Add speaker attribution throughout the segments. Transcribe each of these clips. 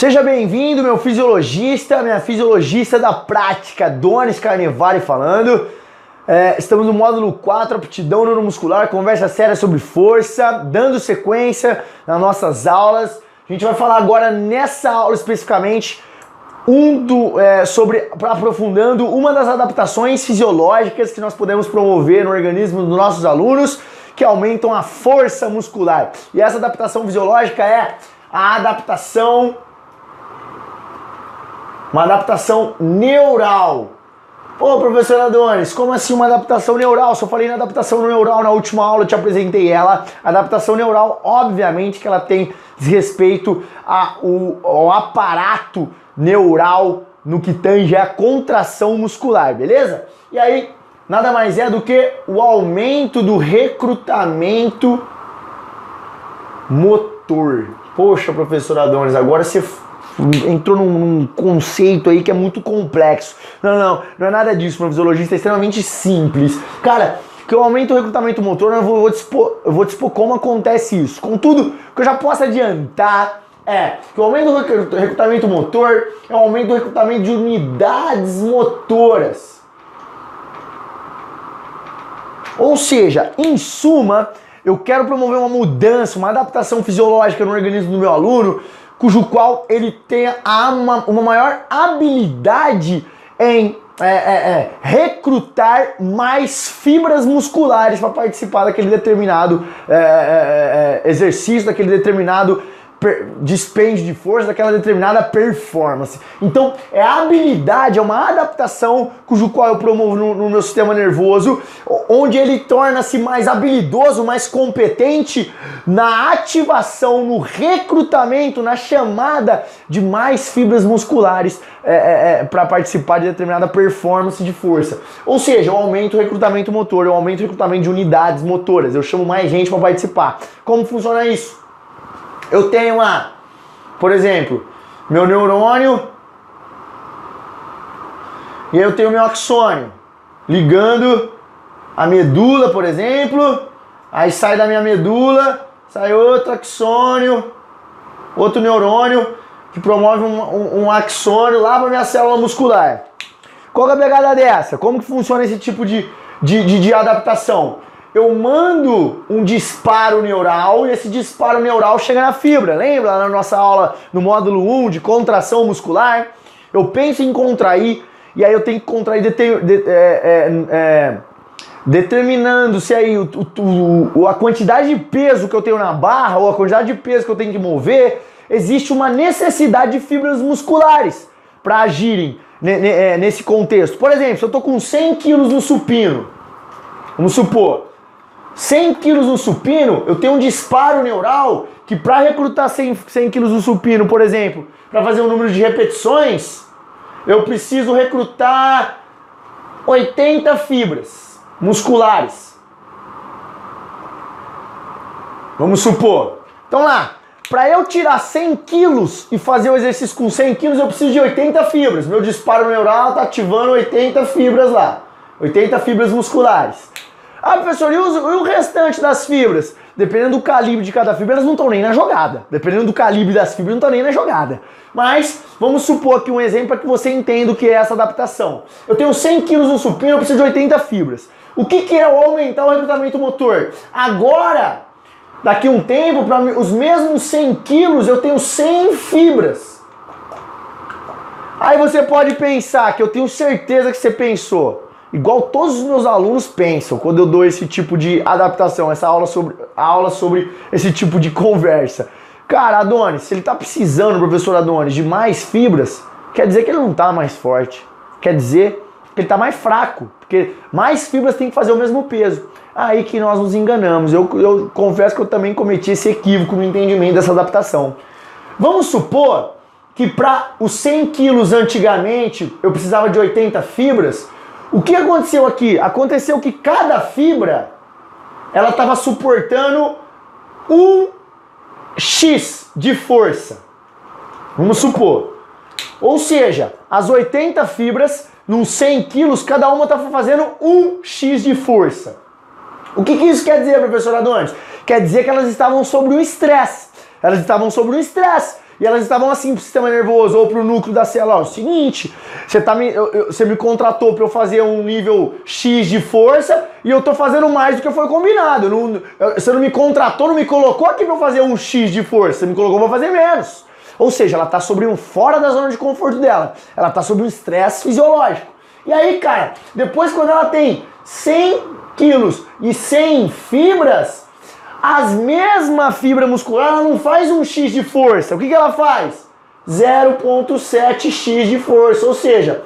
Speaker 1: Seja bem-vindo, meu fisiologista, minha fisiologista da prática, Donis Carnevale falando. É, estamos no módulo 4, aptidão neuromuscular, conversa séria sobre força, dando sequência nas nossas aulas. A gente vai falar agora nessa aula especificamente um do, é, sobre aprofundando uma das adaptações fisiológicas que nós podemos promover no organismo dos nossos alunos que aumentam a força muscular. E essa adaptação fisiológica é a adaptação uma adaptação neural. Ô, professor Adonis, como assim uma adaptação neural? Só falei na adaptação neural na última aula, eu te apresentei ela. adaptação neural, obviamente que ela tem respeito ao aparato neural no que tange a contração muscular, beleza? E aí, nada mais é do que o aumento do recrutamento motor. Poxa, professor Adonis, agora você entrou num, num, conceito aí que é muito complexo. Não, não, não é nada disso, fisiologista é extremamente simples. Cara, que eu aumento o recrutamento motor, eu vou, vou, dispor, eu vou como acontece isso. Contudo, o que eu já posso adiantar é que o aumento do recrutamento motor é o aumento do recrutamento de unidades motoras. Ou seja, em suma, eu quero promover uma mudança, uma adaptação fisiológica no organismo do meu aluno, cujo qual ele tenha uma, uma maior habilidade em é, é, é, recrutar mais fibras musculares para participar daquele determinado é, é, é, exercício, daquele determinado dispende de força daquela determinada performance. Então, é habilidade, é uma adaptação cujo qual eu promovo no, no meu sistema nervoso, onde ele torna-se mais habilidoso, mais competente na ativação, no recrutamento, na chamada de mais fibras musculares é, é, é, para participar de determinada performance de força. Ou seja, eu aumento o recrutamento motor, eu aumento o recrutamento de unidades motoras, eu chamo mais gente para participar. Como funciona isso? Eu tenho uma, por exemplo, meu neurônio e eu tenho meu axônio ligando a medula, por exemplo, aí sai da minha medula, sai outro axônio, outro neurônio que promove um, um, um axônio lá para minha célula muscular. Qual é a pegada dessa? Como que funciona esse tipo de, de, de, de adaptação? Eu mando um disparo neural e esse disparo neural chega na fibra. Lembra na nossa aula no módulo 1 de contração muscular? Eu penso em contrair e aí eu tenho que contrair de, é, é, é, determinando se aí o, o, a quantidade de peso que eu tenho na barra ou a quantidade de peso que eu tenho que mover, existe uma necessidade de fibras musculares para agirem é, nesse contexto. Por exemplo, se eu estou com 100 quilos no supino, vamos supor, 100 quilos no supino, eu tenho um disparo neural que para recrutar 100, 100 quilos no supino, por exemplo, para fazer um número de repetições, eu preciso recrutar 80 fibras musculares. Vamos supor. Então lá, para eu tirar 100 quilos e fazer o exercício com 100 quilos, eu preciso de 80 fibras. Meu disparo neural está ativando 80 fibras lá. 80 fibras musculares. Ah, professor, e, os, e o restante das fibras? Dependendo do calibre de cada fibra, elas não estão nem na jogada. Dependendo do calibre das fibras, não estão nem na jogada. Mas vamos supor aqui um exemplo para que você entenda o que é essa adaptação. Eu tenho 100 kg no supino, eu preciso de 80 fibras. O que, que é aumentar o recrutamento motor? Agora, daqui a um tempo, para os mesmos 100 quilos, eu tenho 100 fibras. Aí você pode pensar, que eu tenho certeza que você pensou, igual todos os meus alunos pensam quando eu dou esse tipo de adaptação, essa aula sobre, aula sobre esse tipo de conversa. Cara, Adonis, se ele está precisando, professor Adonis, de mais fibras, quer dizer que ele não está mais forte. Quer dizer que ele está mais fraco, porque mais fibras tem que fazer o mesmo peso. Aí que nós nos enganamos. Eu, eu confesso que eu também cometi esse equívoco no entendimento dessa adaptação. Vamos supor que para os 100 quilos antigamente eu precisava de 80 fibras, o que aconteceu aqui? Aconteceu que cada fibra ela estava suportando um X de força. Vamos supor. Ou seja, as 80 fibras, nos 100 quilos, cada uma estava fazendo um X de força. O que, que isso quer dizer, professor Adonis? Quer dizer que elas estavam sobre um estresse. Elas estavam sobre um estresse. E elas estavam assim pro sistema nervoso ou pro núcleo da célula. Ó, o seguinte, você, tá me, eu, eu, você me contratou para eu fazer um nível X de força e eu tô fazendo mais do que foi combinado. Não, você não me contratou, não me colocou aqui pra eu fazer um X de força, você me colocou pra fazer menos. Ou seja, ela tá sobre um fora da zona de conforto dela. Ela tá sobre um estresse fisiológico. E aí, cara, depois quando ela tem 100 quilos e 100 fibras, as mesma fibra muscular ela não faz um X de força. O que, que ela faz? 0,7x de força. Ou seja,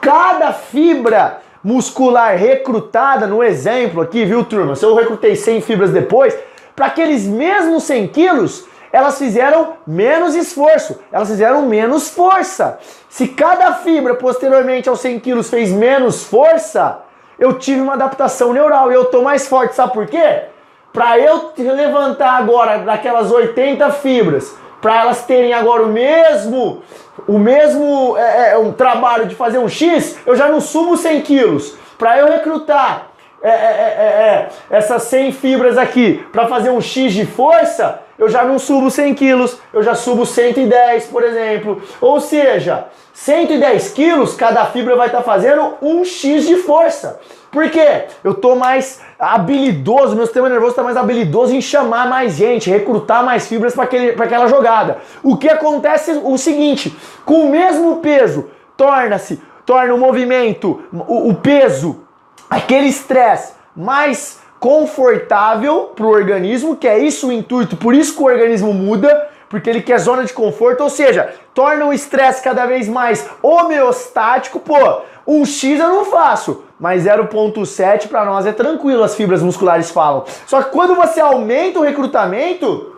Speaker 1: cada fibra muscular recrutada, no exemplo aqui, viu, turma? Se eu recrutei 100 fibras depois, para aqueles mesmos 100 quilos, elas fizeram menos esforço, elas fizeram menos força. Se cada fibra posteriormente aos 100 quilos fez menos força, eu tive uma adaptação neural e eu tô mais forte. Sabe por quê? Para eu levantar agora daquelas 80 fibras, para elas terem agora o mesmo o mesmo é, é, um trabalho de fazer um X, eu já não subo 100 quilos. Para eu recrutar é, é, é, é essas 100 fibras aqui para fazer um X de força, eu já não subo 100 quilos, eu já subo 110, por exemplo. Ou seja, 110 quilos, cada fibra vai estar tá fazendo um X de força. Por quê? Eu tô mais habilidoso, meu sistema nervoso está mais habilidoso em chamar mais gente, recrutar mais fibras para aquela jogada. O que acontece é o seguinte: com o mesmo peso, torna-se, torna o movimento, o, o peso, aquele estresse mais confortável para o organismo, que é isso o intuito, por isso que o organismo muda, porque ele quer zona de conforto, ou seja, torna o estresse cada vez mais homeostático. Pô, um X eu não faço, mas 0.7 para nós é tranquilo, as fibras musculares falam. Só que quando você aumenta o recrutamento,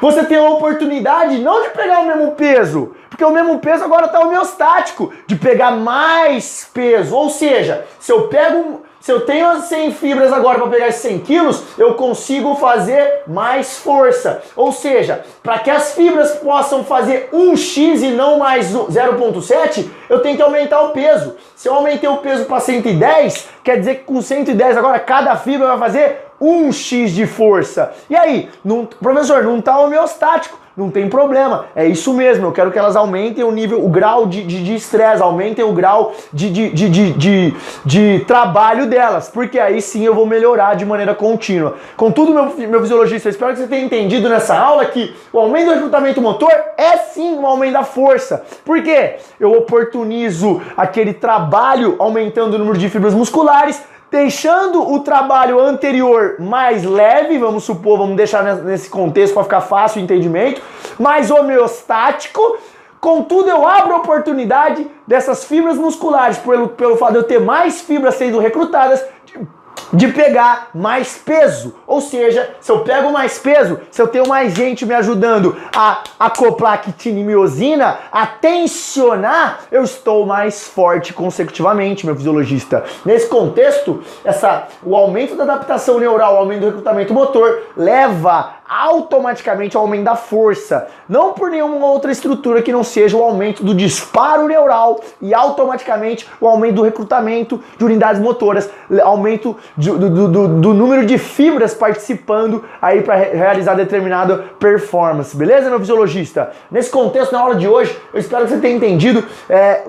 Speaker 1: você tem a oportunidade não de pegar o mesmo peso, porque o mesmo peso agora está homeostático, de pegar mais peso. Ou seja, se eu pego se eu tenho as 100 fibras agora para pegar esses 100 quilos, eu consigo fazer mais força. Ou seja, para que as fibras possam fazer 1x e não mais 0.7, eu tenho que aumentar o peso. Se eu aumentei o peso para 110, quer dizer que com 110 agora cada fibra vai fazer 1x de força. E aí, não, professor, não está homeostático não tem problema. É isso mesmo, eu quero que elas aumentem o nível, o grau de estresse, aumentem o grau de, de, de, de, de, de trabalho delas, porque aí sim eu vou melhorar de maneira contínua. Contudo, meu, meu fisiologista, eu espero que você tenha entendido nessa aula que o aumento do recrutamento motor é sim um aumento da força. Por quê? Eu oportunizo aquele trabalho aumentando o número de fibras musculares deixando o trabalho anterior mais leve, vamos supor, vamos deixar nesse contexto para ficar fácil o entendimento, mais homeostático. Contudo, eu abro a oportunidade dessas fibras musculares, pelo, pelo fato de eu ter mais fibras sendo recrutadas, de pegar mais peso. Ou seja, se eu pego mais peso, se eu tenho mais gente me ajudando a acoplar quitina e miosina, a tensionar, eu estou mais forte consecutivamente, meu fisiologista. Nesse contexto, essa, o aumento da adaptação neural, o aumento do recrutamento motor, leva automaticamente o aumento da força, não por nenhuma outra estrutura que não seja o aumento do disparo neural e automaticamente o aumento do recrutamento de unidades motoras, aumento de, do, do, do, número de fibras participando aí para realizar determinada performance, beleza, meu fisiologista? Nesse contexto, na aula de hoje, eu espero que você tenha entendido é,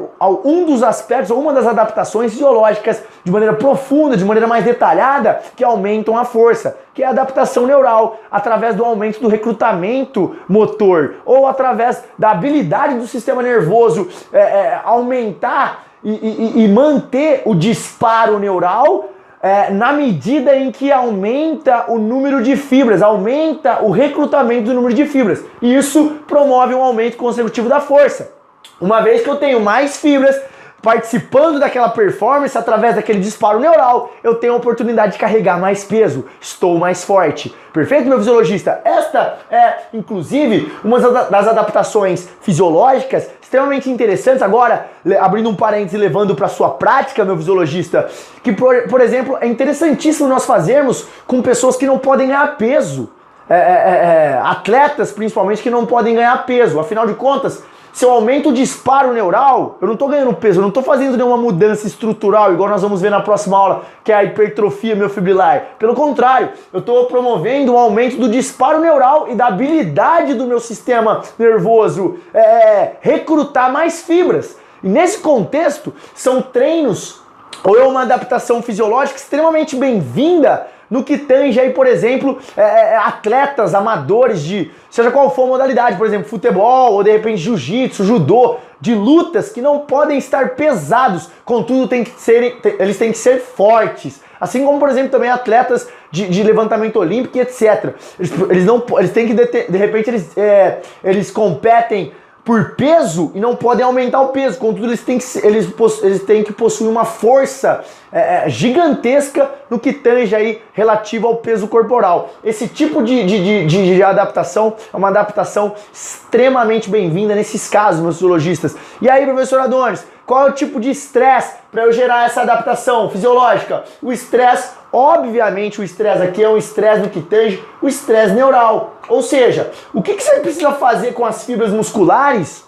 Speaker 1: um dos aspectos, ou uma das adaptações fisiológicas de maneira profunda, de maneira mais detalhada, que aumentam a força que é a adaptação neural, através do aumento do recrutamento motor, ou através da habilidade do sistema nervoso é, é, aumentar e, e, e, manter o disparo neural é, na medida em que aumenta o número de fibras, aumenta o recrutamento do número de fibras. Isso promove um aumento consecutivo da força. Uma vez que eu tenho mais fibras, participando daquela performance através daquele disparo neural, eu tenho a oportunidade de carregar mais peso, estou mais forte. Perfeito, meu fisiologista? Esta é, inclusive, uma das adaptações fisiológicas extremamente interessantes. Agora, abrindo um parênteses e levando para sua prática, meu fisiologista, que, por, por exemplo, é interessantíssimo nós fazermos com pessoas que não podem ganhar peso. é, é, é, atletas, principalmente, que não podem ganhar peso. Afinal de contas, se eu aumento o disparo neural, eu não estou ganhando peso, eu não estou fazendo nenhuma mudança estrutural, igual nós vamos ver na próxima aula, que é a hipertrofia miofibrilar. Pelo contrário, eu estou promovendo um aumento do disparo neural e da habilidade do meu sistema nervoso é, recrutar mais fibras. E nesse contexto, são treinos ou é uma adaptação fisiológica extremamente bem-vinda no que tange aí, por exemplo, é, é, é, atletas amadores de seja qual for a modalidade, por exemplo, futebol ou de repente jiu-jitsu, judô, de lutas que não podem estar pesados, contudo tem que ser, eles têm que ser fortes. Assim como, por exemplo, também atletas de, de levantamento olímpico e etc. Eles, eles, não, eles têm que, de, de repente, eles, é, eles competem por peso e não podem aumentar o peso. Contudo, eles têm que, eles, eles têm que possuir uma força é, é, gigantesca no que tange aí relativo ao peso corporal. Esse tipo de, de, de, de adaptação é uma adaptação extremamente bem-vinda nesses casos, meus zoologistas. E aí, professor Adonis, qual é o tipo de estresse para eu gerar essa adaptação fisiológica? O estresse, obviamente, o estresse aqui é um estresse no que tange o estresse neural. Ou seja, o que, que você precisa fazer com as fibras musculares?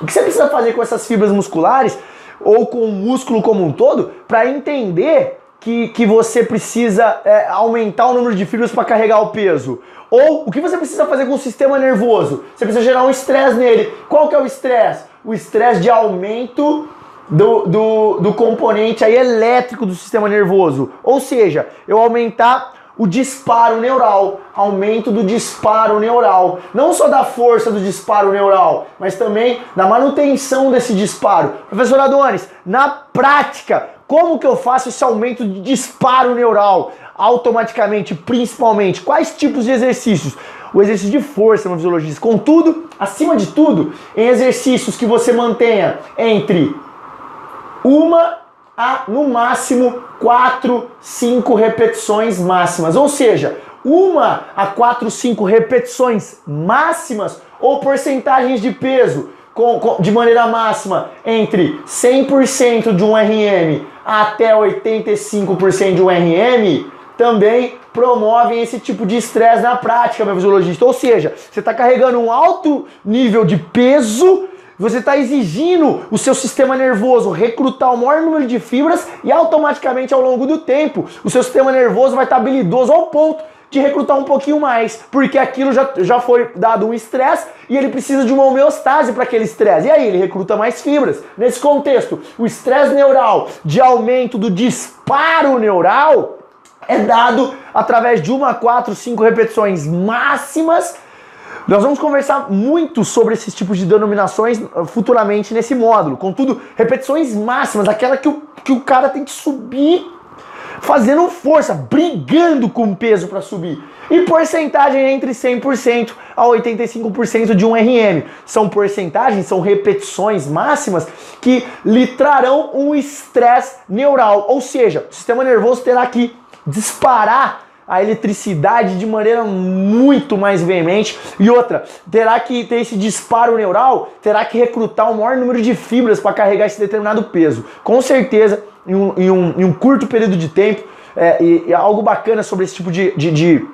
Speaker 1: O que você precisa fazer com essas fibras musculares ou com o músculo como um todo para entender que, que você precisa é, aumentar o número de fibras para carregar o peso? Ou o que você precisa fazer com o sistema nervoso? Você precisa gerar um estresse nele. Qual que é o estresse? o estresse de aumento do, do, do componente aí elétrico do sistema nervoso. Ou seja, eu aumentar o disparo neural, aumento do disparo neural, não só da força do disparo neural, mas também da manutenção desse disparo. Professor Adonis, na prática, como que eu faço esse aumento de disparo neural automaticamente, principalmente? Quais tipos de exercícios? o exercício de força no fisiologista. Contudo, acima de tudo, em exercícios que você mantenha entre uma a no máximo 4, 5 repetições máximas. Ou seja, uma a 4, 5 repetições máximas ou porcentagens de peso com, com, de maneira máxima entre 100% de um RM até 85% de um RM também promovem esse tipo de estresse na prática, meu fisiologista. Ou seja, você está carregando um alto nível de peso, você está exigindo o seu sistema nervoso recrutar o maior número de fibras e automaticamente ao longo do tempo o seu sistema nervoso vai estar tá habilidoso ao ponto de recrutar um pouquinho mais, porque aquilo já, já foi dado um estresse e ele precisa de uma homeostase para aquele estresse. E aí ele recruta mais fibras. Nesse contexto, o estresse neural de aumento do disparo neural é dado através de uma, quatro, cinco repetições máximas. Nós vamos conversar muito sobre esses tipos de denominações uh, futuramente nesse módulo. Contudo, repetições máximas, aquela que o, que o cara tem que subir fazendo força, brigando com o peso para subir. E porcentagem entre 100% a 85% de um RM. São porcentagens, são repetições máximas que lhe trarão um estresse neural. Ou seja, o sistema nervoso terá que disparar a eletricidade de maneira muito mais veemente. E outra, terá que ter esse disparo neural, terá que recrutar o maior número de fibras para carregar esse determinado peso. Com certeza, em um, em um, em um curto período de tempo, é, e, e, algo bacana sobre esse tipo de, de, de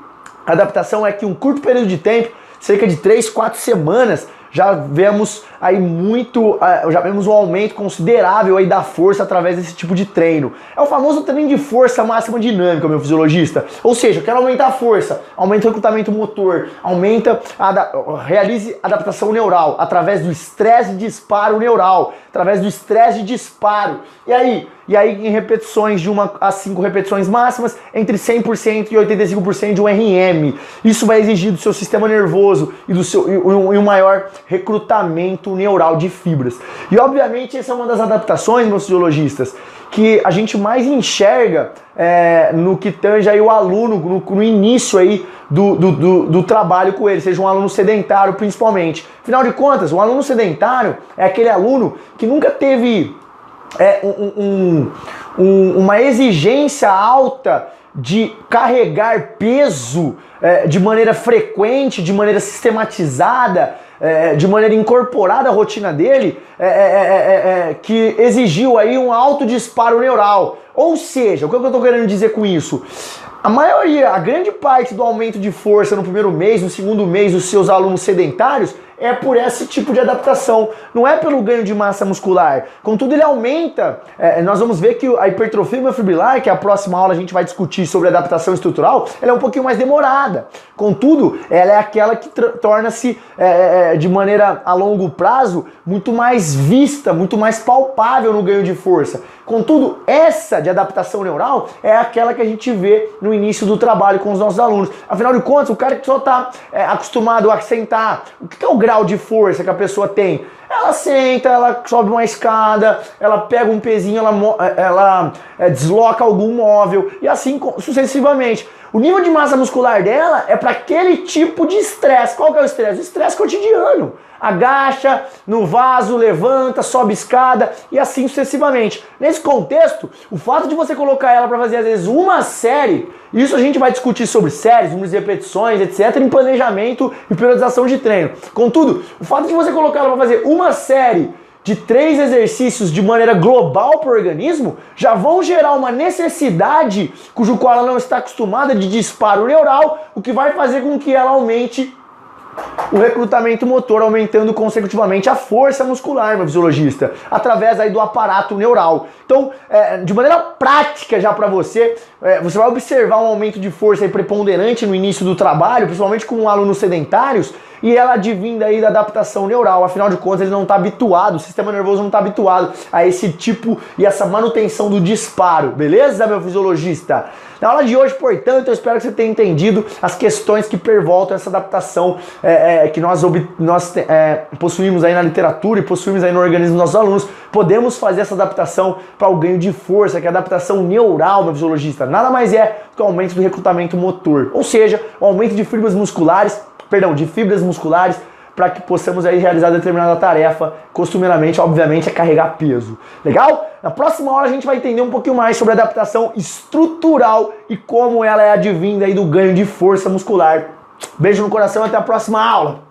Speaker 1: adaptação é que um curto período de tempo, cerca de 3, 4 semanas, já vemos aí muito, uh, já vemos um aumento considerável aí da força através desse tipo de treino. É o famoso treino de força máxima dinâmica, meu fisiologista. Ou seja, eu quero aumentar a força, aumenta o recrutamento motor, aumenta, a, realize adaptação neural através do estresse de disparo neural, através do estresse de disparo. E aí, e aí em repetições de uma a cinco repetições máximas, entre 100% e 85% de um RM. Isso vai exigir do seu sistema nervoso e do seu e um maior recrutamento neural de fibras. E obviamente essa é uma das adaptações, meus fisiologistas, que a gente mais enxerga é, no que tange aí o aluno, no, no início aí do, do, do, do, trabalho com ele, seja um aluno sedentário principalmente. Afinal de contas, um aluno sedentário é aquele aluno que nunca teve é, um, um, um, uma exigência alta de carregar peso é, de maneira frequente, de maneira sistematizada, é, de maneira incorporada à rotina dele, é, é, é, é que exigiu aí um alto disparo neural. Ou seja, o que eu estou querendo dizer com isso? a maioria, a grande parte do aumento de força no primeiro mês, no segundo mês, dos seus alunos sedentários é por esse tipo de adaptação, não é pelo ganho de massa muscular. Contudo, ele aumenta. É, nós vamos ver que a hipertrofia fibrilar, que é a próxima aula a gente vai discutir sobre adaptação estrutural, ela é um pouquinho mais demorada. Contudo, ela é aquela que torna-se é, é, é, de maneira a longo prazo muito mais vista, muito mais palpável no ganho de força. Contudo, essa de adaptação neural é aquela que a gente vê no início do trabalho com os nossos alunos. Afinal de contas, o cara que só está é, acostumado a sentar, o que é o grau de força que a pessoa tem? Ela senta, ela sobe uma escada, ela pega um pezinho, ela, é, ela é, desloca algum móvel e assim sucessivamente. O nível de massa muscular dela é para aquele tipo de estresse. Qual que é o estresse? O estresse cotidiano agacha no vaso, levanta, sobe escada e assim sucessivamente. Nesse contexto, o fato de você colocar ela para fazer às vezes uma série, isso a gente vai discutir sobre séries, números de repetições, etc, em planejamento e periodização de treino. Contudo, o fato de você colocar ela para fazer uma série de três exercícios de maneira global para o organismo já vão gerar uma necessidade cujo qual ela não está acostumada de disparo neural, o que vai fazer com que ela aumente o recrutamento motor aumentando consecutivamente a força muscular, meu fisiologista, através aí do aparato neural. Então, é, de maneira prática já para você, é, você vai observar um aumento de força preponderante no início do trabalho, principalmente com alunos sedentários, e ela advinda aí da adaptação neural. Afinal de contas, ele não está habituado, o sistema nervoso não está habituado a esse tipo e essa manutenção do disparo, beleza, meu fisiologista? Na aula de hoje, portanto, eu espero que você tenha entendido as questões que pervoltam essa adaptação é, é, que nós, nós é, possuímos aí na literatura e possuímos aí no organismo dos nossos alunos. Podemos fazer essa adaptação para o ganho de força, que é a adaptação neural, meu fisiologista. Nada mais é do que o aumento do recrutamento motor, ou seja, o aumento de fibras musculares, perdão, de fibras musculares para que possamos aí realizar determinada tarefa, costumeiramente, obviamente, é carregar peso. Legal? Na próxima hora a gente vai entender um pouquinho mais sobre adaptação estrutural e como ela é advinda aí do ganho de força muscular. Beijo no coração até a próxima aula!